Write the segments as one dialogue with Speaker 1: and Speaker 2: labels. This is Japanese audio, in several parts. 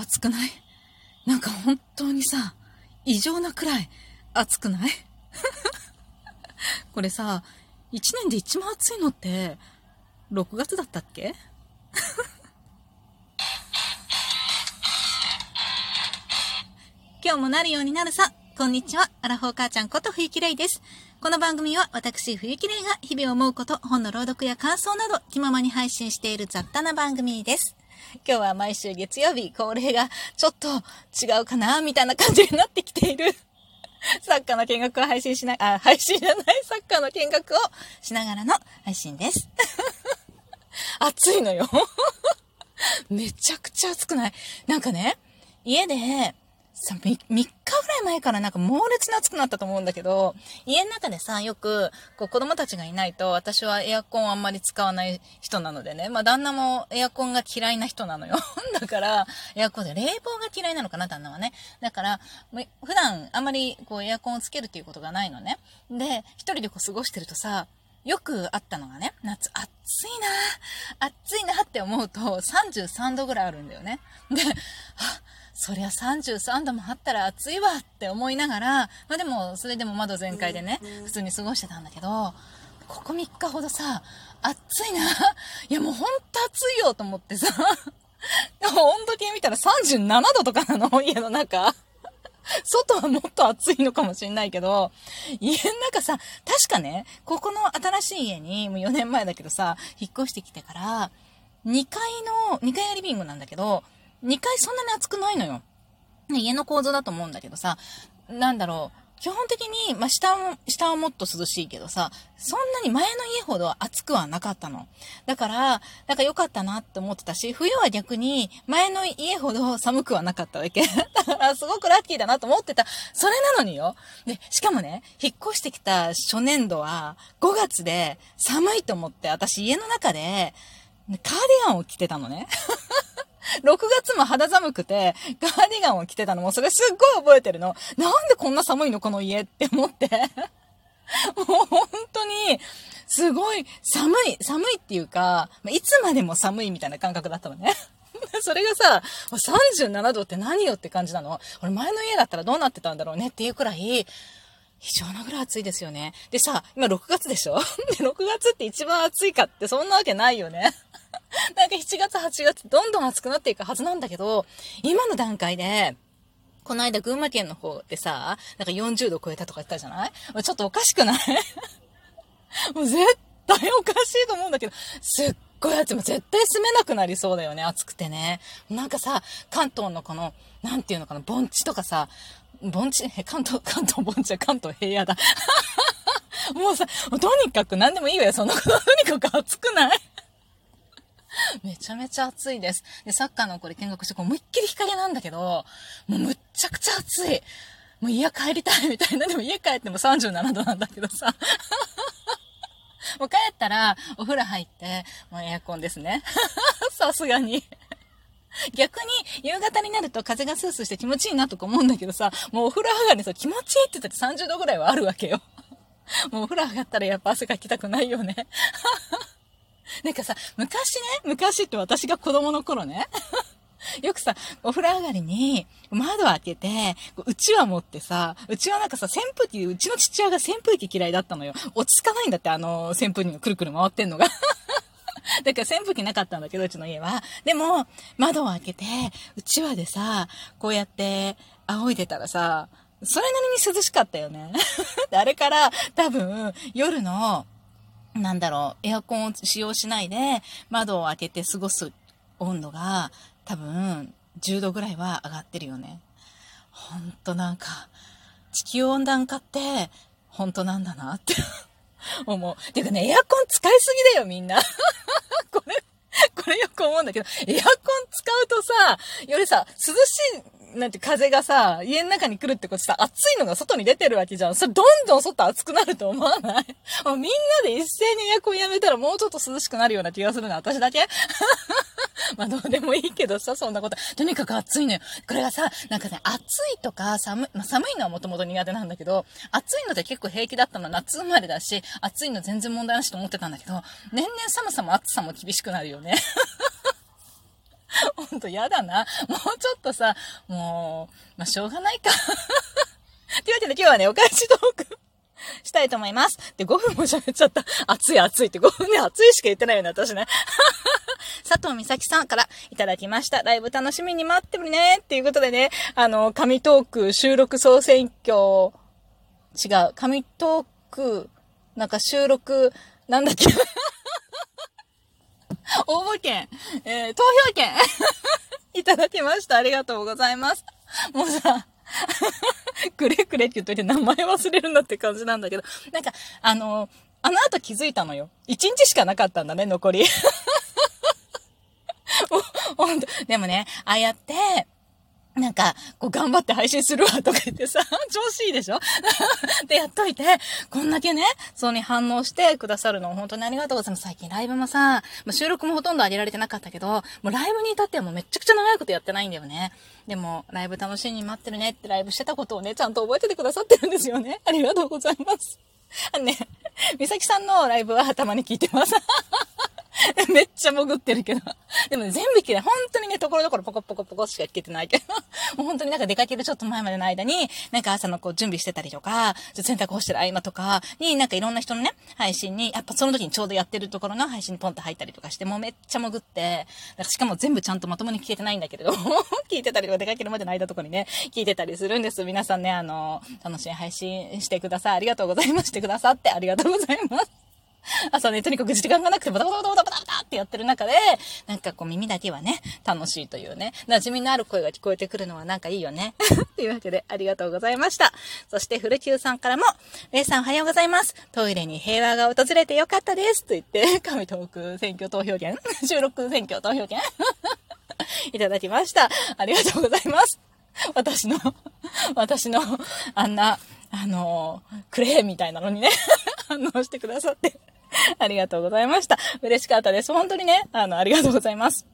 Speaker 1: 暑くない？なんか本当にさ、異常なくらい暑くない？これさ、1年で一番暑いのって、6月だったっけ？今日もなるようになるさ。こんにちは。アラフォー母ちゃんこと冬木玲です。この番組は私冬木玲が日々思うこと、本の朗読や感想など気ままに配信している雑多な番組です。今日は毎週月曜日、恒例がちょっと違うかなみたいな感じになってきている。サッカーの見学を配信しな、あ、配信じゃない、サッカーの見学をしながらの配信です。暑いのよ めちゃくちゃ暑くない？なんかね、家で、さ、3, 日ぐらい前からなんか猛烈に暑くなったと思うんだけど、家の中でさ、よく、こう子供たちがいないと、私はエアコンあんまり使わない人なのでね、まあ旦那もエアコンが嫌いな人なのよ。だから、エアコンで冷房が嫌いなのかな、旦那はね。だから、普段あんまりこうエアコンをつけるっていうことがないのね。で、一人でこう過ごしてるとさ、よくあったのがね、夏暑いな暑いなって思うと33度ぐらいあるんだよね。で、あ、そりゃ33度もあったら暑いわって思いながら、まあでも、それでも窓全開でね、普通に過ごしてたんだけど、ここ3日ほどさ、暑いな。いやもうほんと暑いよと思ってさ、温度計見たら37度とかなの家の中。外はもっと暑いのかもしんないけど、家の中さ、確かね、ここの新しい家に、もう4年前だけどさ、引っ越してきてから、2階の、2階リビングなんだけど、2階そんなに暑くないのよ。家の構造だと思うんだけどさ、なんだろう、基本的に、まあ、下も、下はもっと涼しいけどさ、そんなに前の家ほど暑くはなかったの。だから、なんか良かったなって思ってたし、冬は逆に前の家ほど寒くはなかったわけ。だから、すごくラッキーだなと思ってた。それなのによ。で、しかもね、引っ越してきた初年度は5月で寒いと思って、私家の中で、カーディガンを着てたのね。6月も肌寒くて、ガーディガンを着てたのも、それすっごい覚えてるの。なんでこんな寒いのこの家って思って。もう本当に、すごい寒い、寒いっていうか、いつまでも寒いみたいな感覚だったのね。それがさ、37度って何よって感じなの。俺前の家だったらどうなってたんだろうねっていうくらい、非常なぐらい暑いですよね。でさ、今6月でしょ？で、6月って一番暑いかってそんなわけないよね。なんか7月、8月、どんどん暑くなっていくはずなんだけど、今の段階で、この間群馬県の方でさ、なんか40度超えたとか言ったじゃない？ちょっとおかしくない？もう絶対おかしいと思うんだけど、すっごい暑い。も絶対住めなくなりそうだよね、暑くてね。なんかさ、関東のこの、なんていうのかな、盆地とかさ、盆地、関東、関東盆地は関東平野だ。もうさ、とにかく何でもいいわよ、そんなこと。とにかく暑くない？めちゃめちゃ暑いです。で、サッカーのこれ見学して、こう思いっきり日陰なんだけど、もうむっちゃくちゃ暑い。もう家帰りたいみたいな。でも家帰っても37度なんだけどさ。もう帰ったら、お風呂入って、もうエアコンですね。さすがに。逆に、夕方になると風がスースーして気持ちいいなとか思うんだけどさ、もうお風呂上がりさ、気持ちいいって言ったって30度ぐらいはあるわけよ。もうお風呂上がったらやっぱ汗かきたくないよね。なんかさ、昔ね、昔って私が子供の頃ね、よくさ、お風呂上がりに窓開けて、うちわ持ってさ、うちはなんかさ、扇風機、うちの父親が扇風機嫌いだったのよ。落ち着かないんだって、あの、扇風機がくるくる回ってんのが。だから扇風機なかったんだけど、うちの家は。でも、窓を開けて、うちわでさ、こうやって仰いでたらさ、それなりに涼しかったよね。あれから多分夜のなんだろう、エアコンを使用しないで窓を開けて過ごす温度が多分10度ぐらいは上がってるよね。ほんとなんか、地球温暖化って本当なんだなって 思う。てかね、エアコン使いすぎだよみんな。これ、これよく思うんだけど、エアコン使うとさ、よりさ、涼しいなんて風がさ、家の中に来るってことさ、暑いのが外に出てるわけじゃん。それどんどん外暑くなると思わない？もうみんなで一斉にエアコンやめたらもうちょっと涼しくなるような気がするな。私だけ？まあどうでもいいけどさ、そんなこと。とにかく暑いのよ。これがさ、なんかね、暑いとか寒い、まあ寒いのはもともと苦手なんだけど、暑いので結構平気だったのは夏生まれだし、暑いの全然問題なしと思ってたんだけど、年々寒さも暑さも厳しくなるよね。ほんと嫌だな。もうちょっとさ、もう、まあ、しょうがないか。というわけで今日はね、お返しトークしたいと思います。で、5分も喋っちゃった。熱い熱いって5分ね、熱いしか言ってないよね、私ね。佐藤美咲さんからいただきました。ライブ楽しみに待ってるね。っていうことでね、あの、紙トーク収録総選挙、違う、紙トーク、なんか収録、なんだっけ 応募券、えー、投票券 いただきました。ありがとうございます。もうさ、くれくれって言っといて名前忘れるんだって感じなんだけど、なんか、あの、あの後気づいたのよ。一日しかなかったんだね、残り。ほんと。でもね、ああやって、なんか、こう頑張って配信するわとか言ってさ、調子いいでしょ？で、やっといて、こんだけね、そうに反応してくださるの本当にありがとうございます。最近ライブもさ、ま収録もほとんど上げられてなかったけど、もうライブに至ってはもうめちゃくちゃ長いことやってないんだよね。でも、ライブ楽しみに待ってるねってライブしてたことをね、ちゃんと覚えててくださってるんですよね。ありがとうございます。あのね、美咲さんのライブはたまに聞いてます。めっちゃ潜ってるけど。でもね、全部聞けない。本当にね、ところどころポコポコポコしか聞けてないけど。もう本当になんか出かけるちょっと前までの間に、なんか朝のこう準備してたりとか、洗濯干してる合間とかに、なんかいろんな人のね、配信に、やっぱその時にちょうどやってるところの配信にポンと入ったりとかして、もうめっちゃ潜って、しかも全部ちゃんとまともに聞けてないんだけれど、聞いてたりとか出かけるまでの間とかにね、聞いてたりするんです。皆さんね、あの、楽しい配信してください。ありがとうございます。してくださってありがとうございます。朝ね、とにかく時間がなくてバタバタバタバタバタってやってる中で、なんかこう耳だけはね、楽しいというね、馴染みのある声が聞こえてくるのはなんかいいよね。というわけで、ありがとうございました。そして、古久さんからも、レイさんおはようございます。トイレに平和が訪れてよかったです。と言って、神トーク選挙投票権収録選挙投票権いただきました。ありがとうございます。私の、私の、あんな、あの、クレーみたいなのにね反応してくださって ありがとうございました。嬉しかったです。本当にね、あの、ありがとうございます。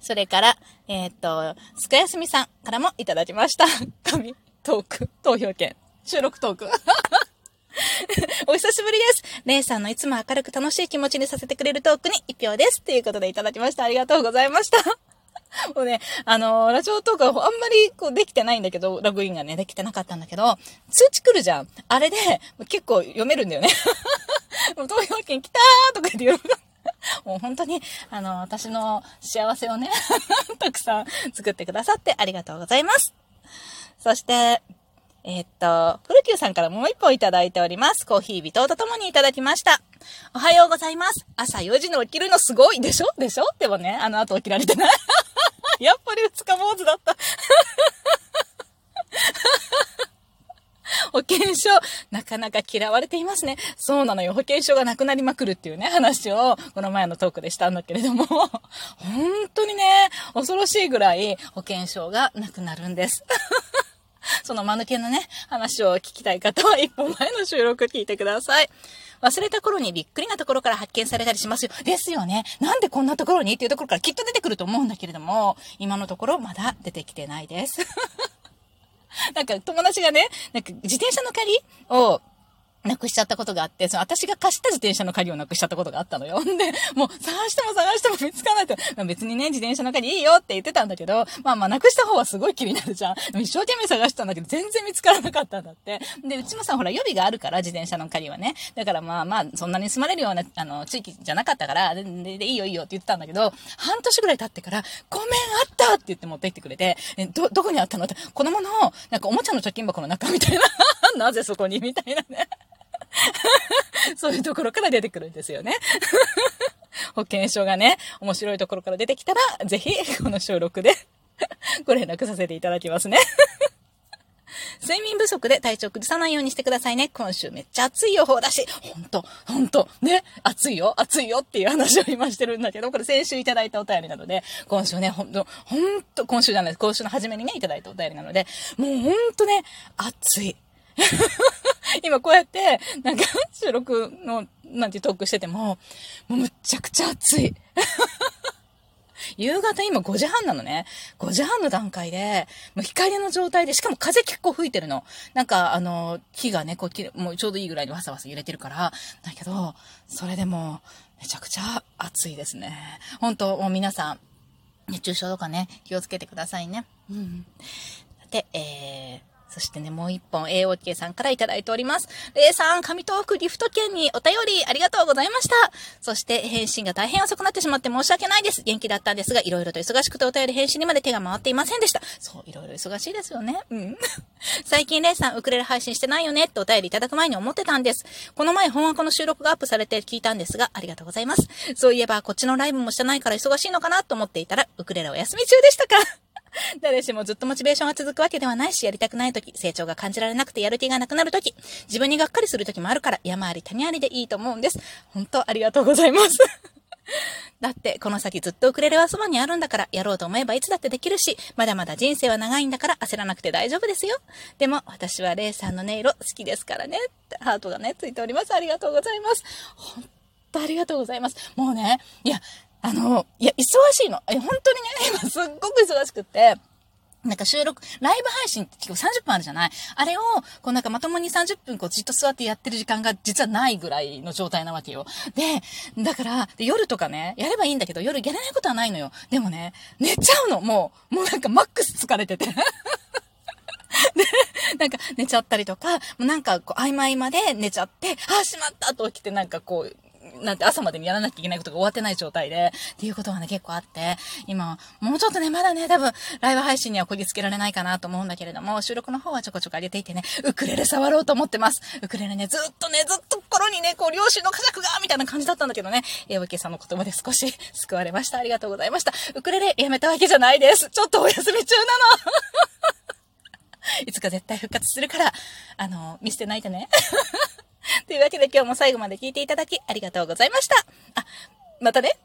Speaker 1: それから、えー、っと、すかやすみさんからもいただきました。神トーク、投票券、収録トーク。お久しぶりです。レイさんのいつも明るく楽しい気持ちにさせてくれるトークに一票です。ということでいただきました。ありがとうございました。もうね、あのー、ラジオトークはあんまりこうできてないんだけど、ログインがね、できてなかったんだけど、通知来るじゃん。あれで、結構読めるんだよね。もう投票券来たーとか言って喜ん もう本当に、あの、私の幸せをねたくさん作ってくださってありがとうございます。そして、えー、っと、古久さんからもう一本いただいております。コーヒー微糖とともにいただきました。おはようございます。朝4時に起きるのすごいでしょ？でしょ？でもね、あの後起きられてない。やっぱり二日坊主だった。保険証、なかなか嫌われていますね。そうなのよ。保険証がなくなりまくるっていうね、話を、この前のトークでしたんだけれども、本当にね、恐ろしいぐらい保険証がなくなるんです。その間抜けのね、話を聞きたい方は一本前の収録聞いてください。忘れた頃にびっくりなところから発見されたりしますよ。ですよね。なんでこんなところにっていうところからきっと出てくると思うんだけれども、今のところまだ出てきてないです。なんか友達がね、なんか自転車の借りをなくしちゃったことがあって、その私が貸した自転車の鍵をなくしちゃったことがあったのよ。ん で、もう探しても探しても見つかないと、まあ、別にね、自転車の鍵いいよって言ってたんだけど、まあまあなくした方はすごい気になるじゃん。一生懸命探したんだけど、全然見つからなかったんだって。で、うちもさ、ほら予備があるから、自転車の鍵はね。だからまあまあ、そんなに住まれるような、あの、地域じゃなかったから、で、ででいいよいいよって言ってたんだけど、半年ぐらい経ってから、ごめん、あったって言って持ってきてくれて、ど、どこにあったのって、子供の、なんかおもちゃの貯金箱の中みたいな。なぜそこに？みたいなね。そういうところから出てくるんですよね。保険証がね、面白いところから出てきたら、ぜひ、この収録で ご連絡させていただきますね。睡眠不足で体調崩さないようにしてくださいね。今週めっちゃ暑い予報だし、ほんと、ほんと、ね、暑いよ、暑いよっていう話を今してるんだけど、これ先週いただいたお便りなので、今週ね、ほんと、ほんと、今週じゃないです、今週の初めにね、いただいたお便りなので、もうほんとね、暑い。今こうやって、なんか 収録の、なんてトークしてても、もうむっちゃくちゃ暑い。夕方今5時半なのね。5時半の段階で、もう光の状態で、しかも風結構吹いてるの。なんか、あの、木がね、こう、もうちょうどいいぐらいにわさわさ揺れてるから。だけど、それでも、めちゃくちゃ暑いですね。本当もう皆さん、熱中症とかね、気をつけてくださいね。うん。で、えー、そしてね、もう一本 AOK さんからいただいております。レイさん、上東区リフト券にお便りありがとうございました。そして返信が大変遅くなってしまって申し訳ないです。元気だったんですが、いろいろと忙しくてお便り返信にまで手が回っていませんでした。そう、いろいろ忙しいですよね。うん。最近レイさん、ウクレレ配信してないよねってお便りいただく前に思ってたんです。この前本枠の収録がアップされて聞いたんですが、ありがとうございます。そういえば、こっちのライブもしてないから忙しいのかなと思っていたら、ウクレレお休み中でしたか 誰しもずっとモチベーションが続くわけではないし、やりたくない時、成長が感じられなくてやる気がなくなる時、自分にがっかりする時もあるから、山あり谷ありでいいと思うんです。本当ありがとうございます。だって、この先ずっとウクレレはそばにあるんだから、やろうと思えばいつだってできるし、まだまだ人生は長いんだから焦らなくて大丈夫ですよ。でも、私はレイさんの音色好きですからね。ってハートがね、ついております。ありがとうございます。本当ありがとうございます。もうね、いや、あの、いや、忙しいの。え、本当にね、今すっごく忙しくって、なんか収録、ライブ配信って結構30分あるじゃない？あれを、こうなんかまともに30分こうじっと座ってやってる時間が実はないぐらいの状態なわけよ。で、だから、夜とかね、やればいいんだけど、夜やれないことはないのよ。でもね、寝ちゃうの、もう、もうなんかマックス疲れてて。で、なんか寝ちゃったりとか、もうなんかこう合間合間で寝ちゃって、ああ、しまったと起きてなんかこう、なんて朝までにやらなきゃいけないことが終わってない状態で、っていうことがね、結構あって、今、もうちょっとね、まだね、多分、ライブ配信にはこぎつけられないかなと思うんだけれども、収録の方はちょこちょこ上げていてね、ウクレレ触ろうと思ってます。ウクレレね、ずっとね、ずっと心にね、こう、両親の家族が、みたいな感じだったんだけどね、えわけさんの言葉で少し救われました。ありがとうございました。ウクレレやめたわけじゃないです。ちょっとお休み中なの。いつか絶対復活するから、あの、見捨てないでね。というわけで今日も最後まで聞いていただきありがとうございました。あ、またね、